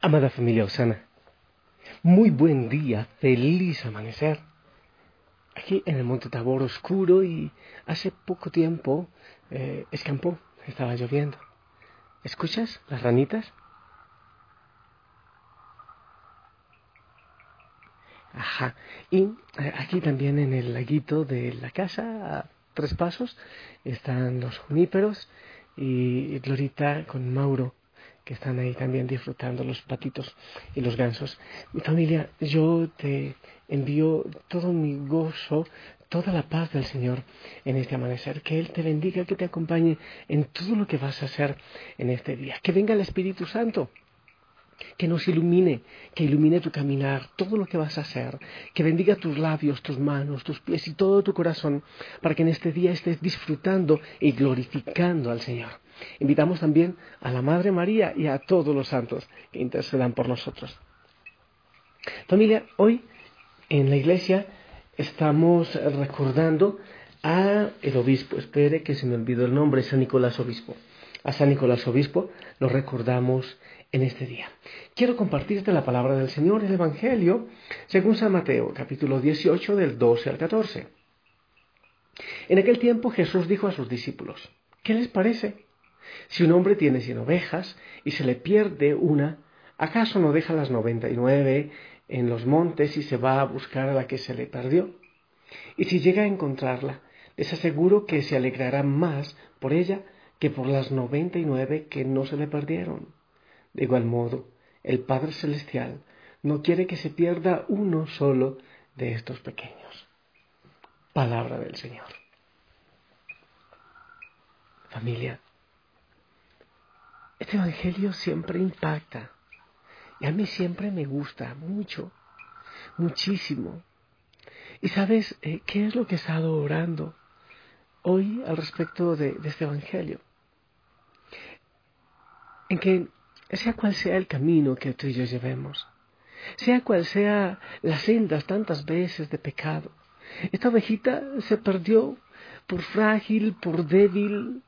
Amada familia Osana, muy buen día, feliz amanecer. Aquí en el Monte Tabor oscuro y hace poco tiempo eh, escampó, estaba lloviendo. ¿Escuchas las ranitas? Ajá. Y eh, aquí también en el laguito de la casa, a tres pasos, están los juníperos y Glorita con Mauro que están ahí también disfrutando los patitos y los gansos. Mi familia, yo te envío todo mi gozo, toda la paz del Señor en este amanecer. Que Él te bendiga, que te acompañe en todo lo que vas a hacer en este día. Que venga el Espíritu Santo que nos ilumine, que ilumine tu caminar, todo lo que vas a hacer, que bendiga tus labios, tus manos, tus pies y todo tu corazón, para que en este día estés disfrutando y glorificando al Señor. Invitamos también a la Madre María y a todos los santos que intercedan por nosotros. Familia, hoy en la iglesia estamos recordando a el obispo, espere que se me olvidó el nombre, San Nicolás Obispo. A San Nicolás Obispo lo recordamos en este día. Quiero compartirte la palabra del Señor, el Evangelio, según San Mateo, capítulo 18, del 12 al 14. En aquel tiempo Jesús dijo a sus discípulos, ¿qué les parece? Si un hombre tiene cien ovejas y se le pierde una, ¿acaso no deja las noventa y nueve en los montes y se va a buscar a la que se le perdió? Y si llega a encontrarla, les aseguro que se alegrará más por ella que por las noventa y nueve que no se le perdieron. De igual modo, el Padre Celestial no quiere que se pierda uno solo de estos pequeños. Palabra del Señor. Familia, este Evangelio siempre impacta y a mí siempre me gusta mucho, muchísimo. ¿Y sabes eh, qué es lo que he estado orando hoy al respecto de, este Evangelio? En que sea cual sea el camino que tú y yo llevemos, sea cual sea las sendas tantas veces de pecado, esta ovejita se perdió por frágil, por débil,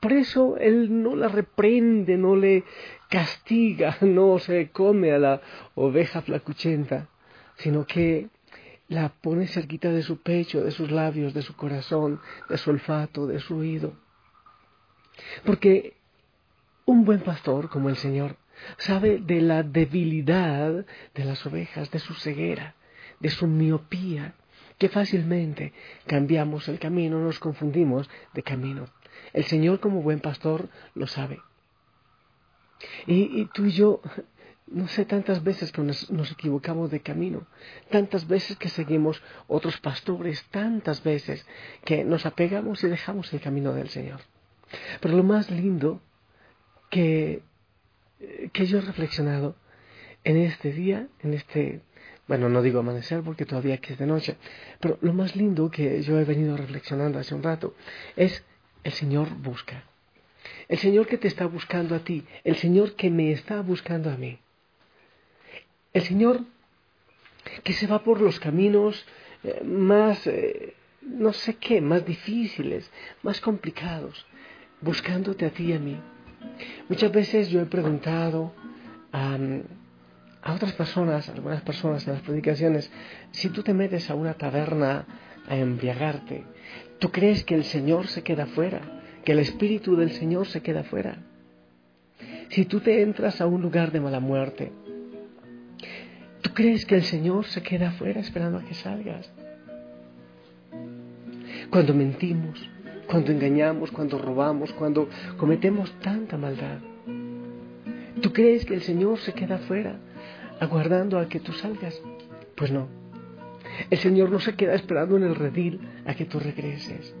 por eso Él no la reprende, no le castiga, no se come a la oveja flacuchenta, sino que la pone cerquita de su pecho, de sus labios, de su corazón, de su olfato, de su oído. Porque un buen pastor como el Señor sabe de la debilidad de las ovejas, de su ceguera, de su miopía, que fácilmente cambiamos el camino, nos confundimos de camino. El Señor como buen pastor lo sabe. Y, tú y yo, no sé, tantas veces que nos, equivocamos de camino, tantas veces que seguimos otros pastores, tantas veces que nos apegamos y dejamos el camino del Señor. Pero lo más lindo que, que yo he reflexionado en este día, en este, bueno, no digo amanecer porque todavía aquí es de noche, pero lo más lindo que yo he venido reflexionando hace un rato es el Señor busca. El Señor que te está buscando a ti, el Señor que me está buscando a mí. El Señor que se va por los caminos eh, más, eh, no sé qué, más difíciles, más complicados, buscándote a ti y a mí. Muchas veces yo he preguntado a, otras personas, algunas personas en las predicaciones, si tú te metes a una taberna a embriagarte, ¿Tú crees que el Señor se queda fuera? ¿Que el Espíritu del Señor se queda fuera? Si tú te entras a un lugar de mala muerte, ¿tú crees que el Señor se queda fuera esperando a que salgas? Cuando mentimos, cuando engañamos, cuando robamos, cuando cometemos tanta maldad, ¿tú crees que el Señor se queda fuera aguardando a que tú salgas? Pues no. El Señor no se queda esperando en el redil a que tú regreses.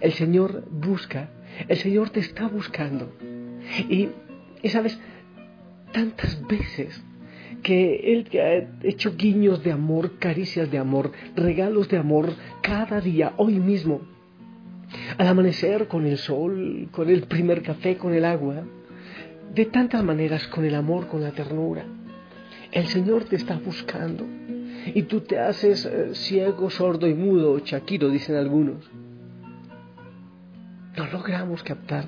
El Señor busca, el Señor te está buscando. Y, y sabes, tantas veces que Él te ha hecho guiños de amor, caricias de amor, regalos de amor cada día, hoy mismo. Al amanecer, con el sol, con el primer café, con el agua, de tantas maneras, con el amor, con la ternura. El Señor te está buscando y tú te haces eh, ciego, sordo y mudo, chaquiro, dicen algunos. No logramos captar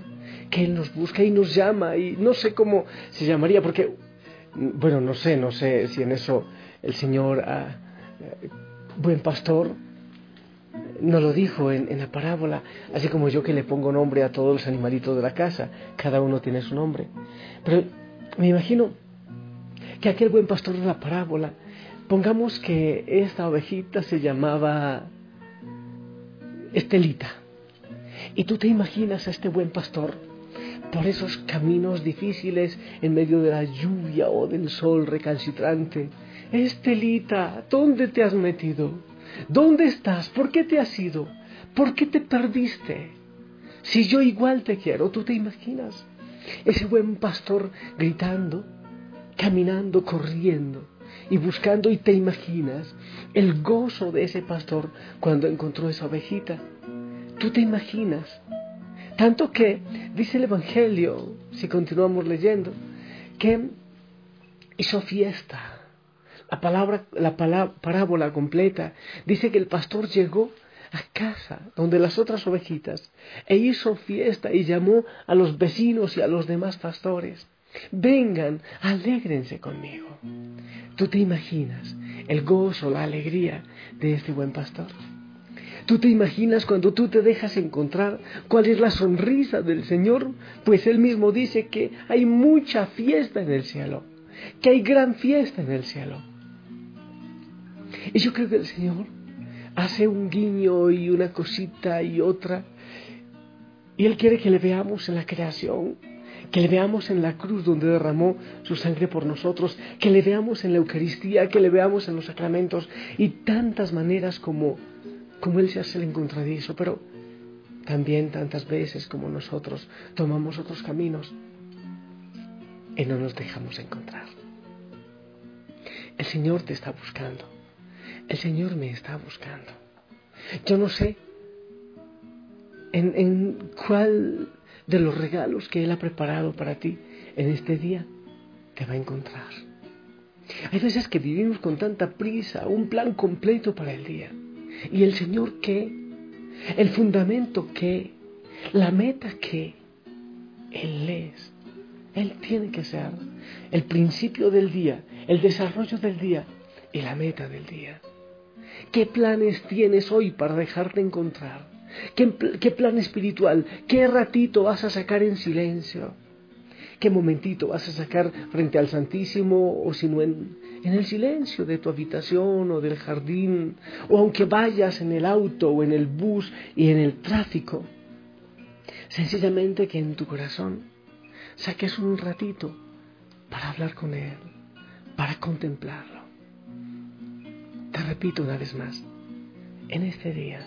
que Él nos busca y nos llama y no sé cómo se llamaría porque bueno, no sé, no sé si en eso el Señor, ah, eh, buen pastor, no lo dijo en, en, la parábola, así como yo que le pongo nombre a todos los animalitos de la casa, cada uno tiene su nombre. Pero me imagino que aquel buen pastor de la parábola, pongamos que esta ovejita se llamaba Estelita, y tú te imaginas a este buen pastor, por esos caminos difíciles en medio de la lluvia o del sol recalcitrante. Estelita, ¿dónde te has metido? ¿Dónde estás? ¿Por qué te has ido? ¿Por qué te perdiste? Si yo igual te quiero, ¿tú te imaginas? Ese buen pastor gritando, caminando, corriendo y buscando y te imaginas el gozo de ese pastor cuando encontró esa ovejita. Tú te imaginas tanto que dice el Evangelio, si continuamos leyendo, que hizo fiesta. La palabra, la parábola completa dice que el pastor llegó a casa donde las otras ovejitas e hizo fiesta y llamó a los vecinos y a los demás pastores. Vengan, alégrense conmigo. ¿Tú te imaginas el gozo, la alegría de este buen pastor? ¿Tú te imaginas cuando tú te dejas encontrar cuál es la sonrisa del Señor? Pues Él mismo dice que hay mucha fiesta en el cielo, que hay gran fiesta en el cielo. Y yo creo que el Señor hace un guiño y una cosita y otra. Y Él quiere que le veamos en la creación, que le veamos en la cruz donde derramó su sangre por nosotros, que le veamos en la Eucaristía, que le veamos en los sacramentos y tantas maneras como como Él se hace el encontradizo, pero también tantas veces como nosotros tomamos otros caminos y no nos dejamos encontrar. El Señor te está buscando. El Señor me está buscando. Yo no sé en, en, cuál de los regalos que Él ha preparado para ti en este día te va a encontrar. Hay veces que vivimos con tanta prisa, un plan completo para el día. ¿Y el Señor qué? ¿El fundamento qué? ¿La meta qué? Él es. Él tiene que ser el principio del día, el desarrollo del día y la meta del día. ¿Qué planes tienes hoy para dejarte encontrar? ¿Qué, ¿Qué, plan espiritual? ¿Qué ratito vas a sacar en silencio? ¿Qué momentito vas a sacar frente al Santísimo o si no en, en el silencio de tu habitación o del jardín, o aunque vayas en el auto o en el bus y en el tráfico. Sencillamente que en tu corazón saques un ratito para hablar con Él, para contemplarlo. Te repito una vez más, en este día,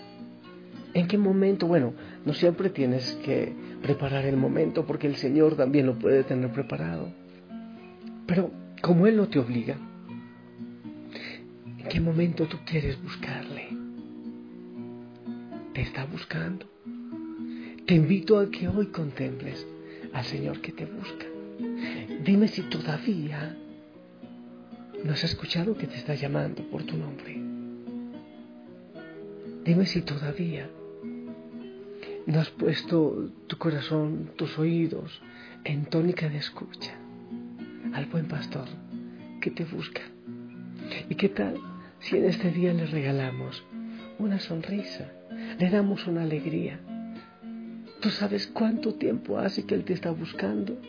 ¿en qué momento? Bueno, no siempre tienes que preparar el momento porque el Señor también lo puede tener preparado. Pero como Él no te obliga, ¿En qué momento tú quieres buscarle? Te está buscando. Te invito a que hoy contemples al Señor que te busca. Dime si todavía no has escuchado que te está llamando por tu nombre. Dime si todavía no has puesto tu corazón, tus oídos en tónica de escucha al buen pastor que te busca. ¿Y qué tal si en este día le regalamos una sonrisa, le damos una alegría. ¿Tú sabes cuánto tiempo hace que Él te está buscando?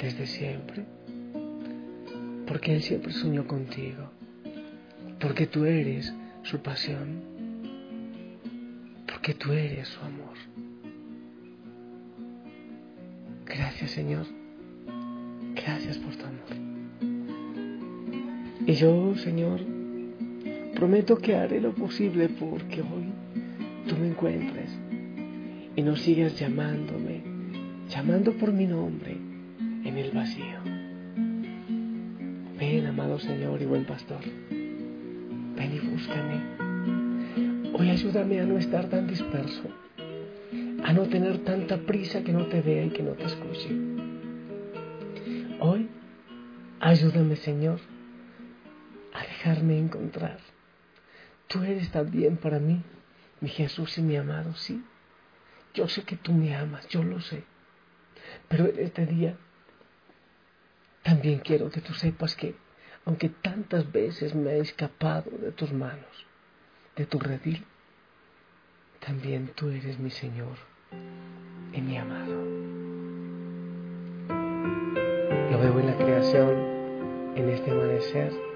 Desde siempre. Porque Él siempre soñó contigo. Porque tú eres su pasión. Porque tú eres su amor. Gracias Señor. Gracias por tu amor. Y yo, Señor, prometo que haré lo posible porque hoy tú me encuentres y no sigas llamándome, llamando por mi nombre en el vacío. Ven, amado Señor y buen pastor, ven y búscame. Hoy ayúdame a no estar tan disperso, a no tener tanta prisa que no te vea y que no te escuche. Hoy, ayúdame, Señor, a dejarme encontrar. Tú eres también para mí, mi Jesús y mi amado, sí. Yo sé que tú me amas, yo lo sé. Pero en este día también quiero que tú sepas que, aunque tantas veces me he escapado de tus manos, de tu redil, también tú eres mi Señor y mi amado. Lo veo en la creación, en este amanecer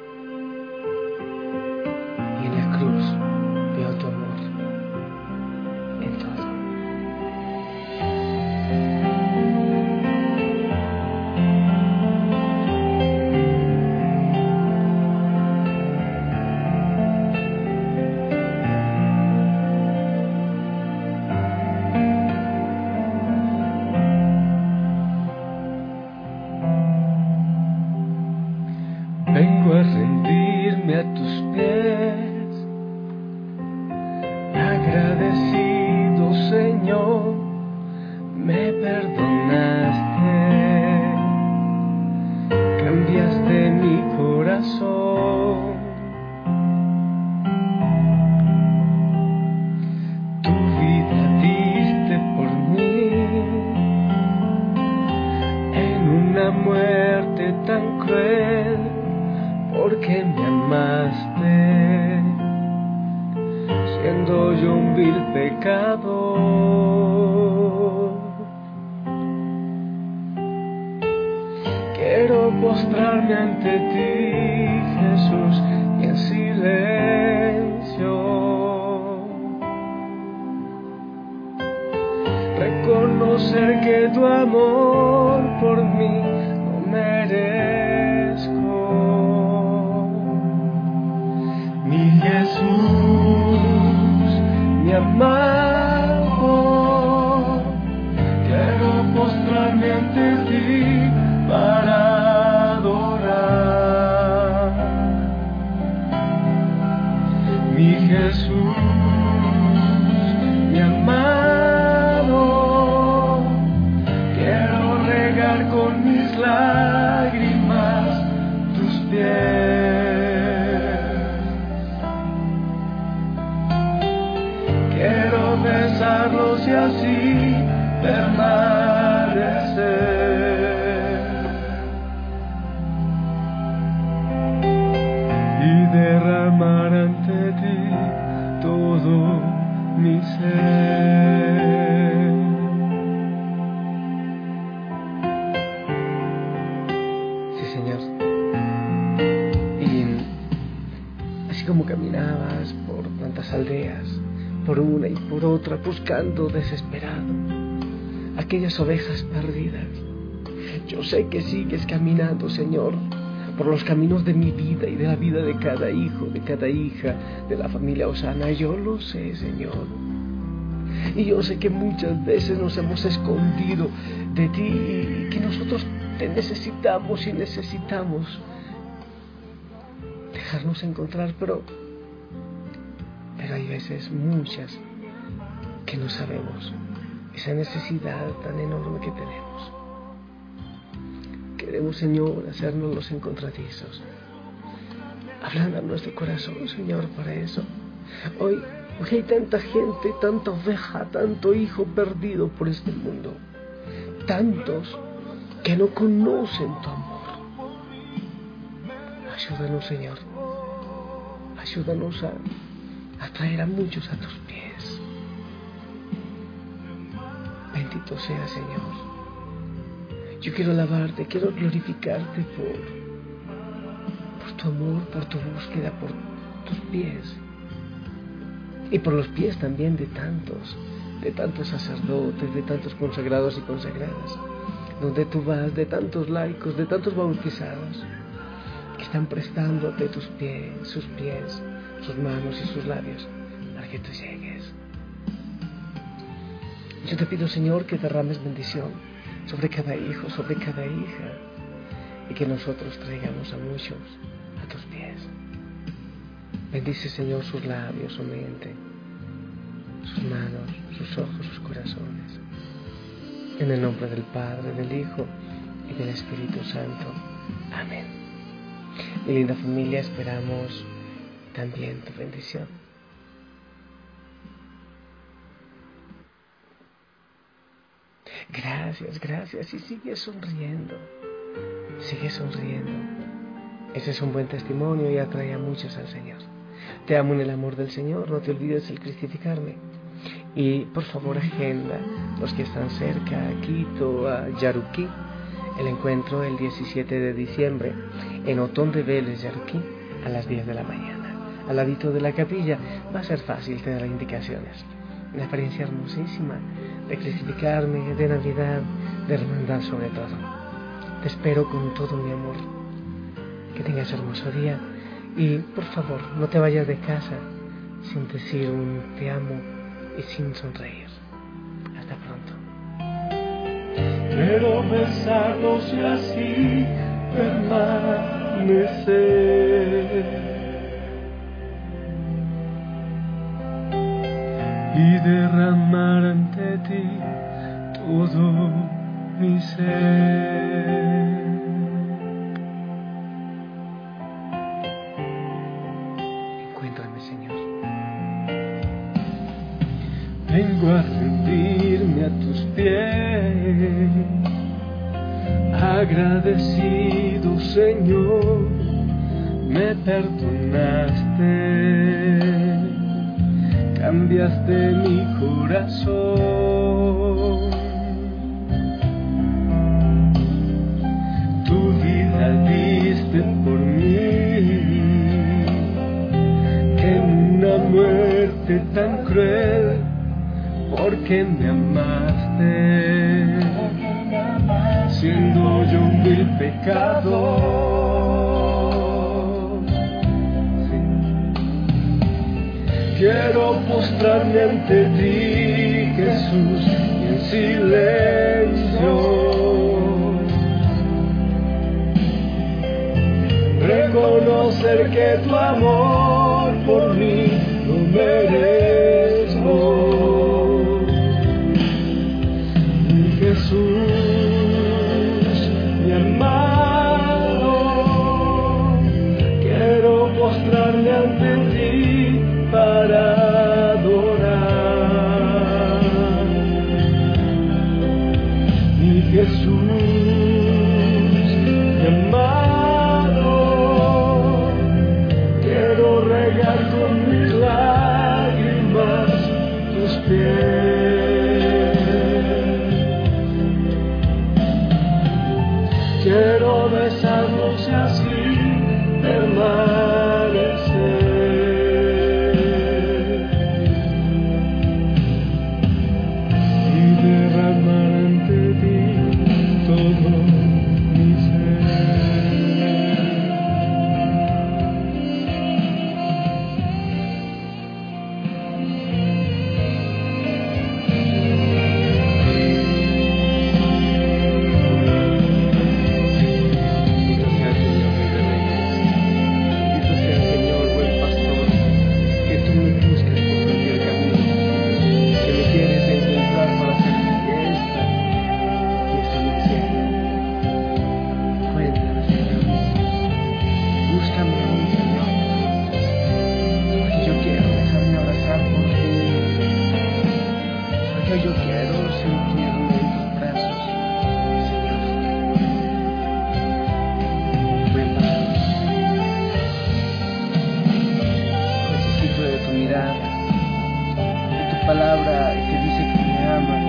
y así permanecer. Otra, buscando desesperado aquellas ovejas perdidas. Yo sé que sigues caminando, Señor, por los caminos de mi vida y de la vida de cada hijo, de cada hija, de la familia Osana. Yo lo sé, Señor. Y yo sé que muchas veces nos hemos escondido de ti y que nosotros te necesitamos y necesitamos dejarnos encontrar, pero pero hay veces muchas que no sabemos esa necesidad tan enorme que tenemos. Queremos, Señor, hacernos los encontradizos. Hablando a nuestro corazón, Señor, para eso. Hoy, hoy hay tanta gente, tanta oveja, tanto hijo perdido por este mundo. Tantos que no conocen tu amor. Ayúdanos, Señor. Ayúdanos a atraer a muchos a tus Sea, Señor. Yo quiero alabarte, quiero glorificarte por, por tu amor, por tu búsqueda, por tus pies. Y por los pies también de tantos, de tantos sacerdotes, de tantos consagrados y consagradas. Donde tú vas, de tantos laicos, de tantos bautizados, que están prestándote tus pies, sus pies, sus manos y sus labios para que tú llegues. Yo te pido, Señor, que derrames bendición sobre cada hijo, sobre cada hija, y que nosotros traigamos a muchos a tus pies. Bendice, Señor, sus labios, su mente, sus manos, sus ojos, sus corazones. En el nombre del Padre, del Hijo y del Espíritu Santo. Amén. Mi linda familia, esperamos también tu bendición. Gracias, gracias. Y sigue sonriendo. Sigue sonriendo. Ese es un buen testimonio y atrae a muchos al Señor. Te amo en el amor del Señor, no te olvides el cristificarme. Y por favor agenda los que están cerca, a Quito, a Yaruquí, el encuentro el 17 de diciembre en Otón de Vélez, Yaruquí, a las 10 de la mañana. Al ladito de la capilla va a ser fácil tener indicaciones. Una experiencia hermosísima de cristificarme, de Navidad, de hermandad sobre todo. Te espero con todo mi amor. Que tengas hermoso día y por favor no te vayas de casa sin decir un te amo y sin sonreír. Hasta pronto. Quiero besarlos y así permanecer. Y derramar ante ti todo mi ser. Encuéntrame, Señor. Vengo a rendirme a tus pies, agradecido Señor, me perdonaste, cambiaste mi corazón. Tu vida diste por mí, en una muerte tan cruel porque me amaste, siendo yo un vil pecador. Quiero postrarme ante ti, Jesús, en silencio. Reconocer que tu amor por mí quiero regar con mis lágrimas tus pies. Palabra que dice que me ama.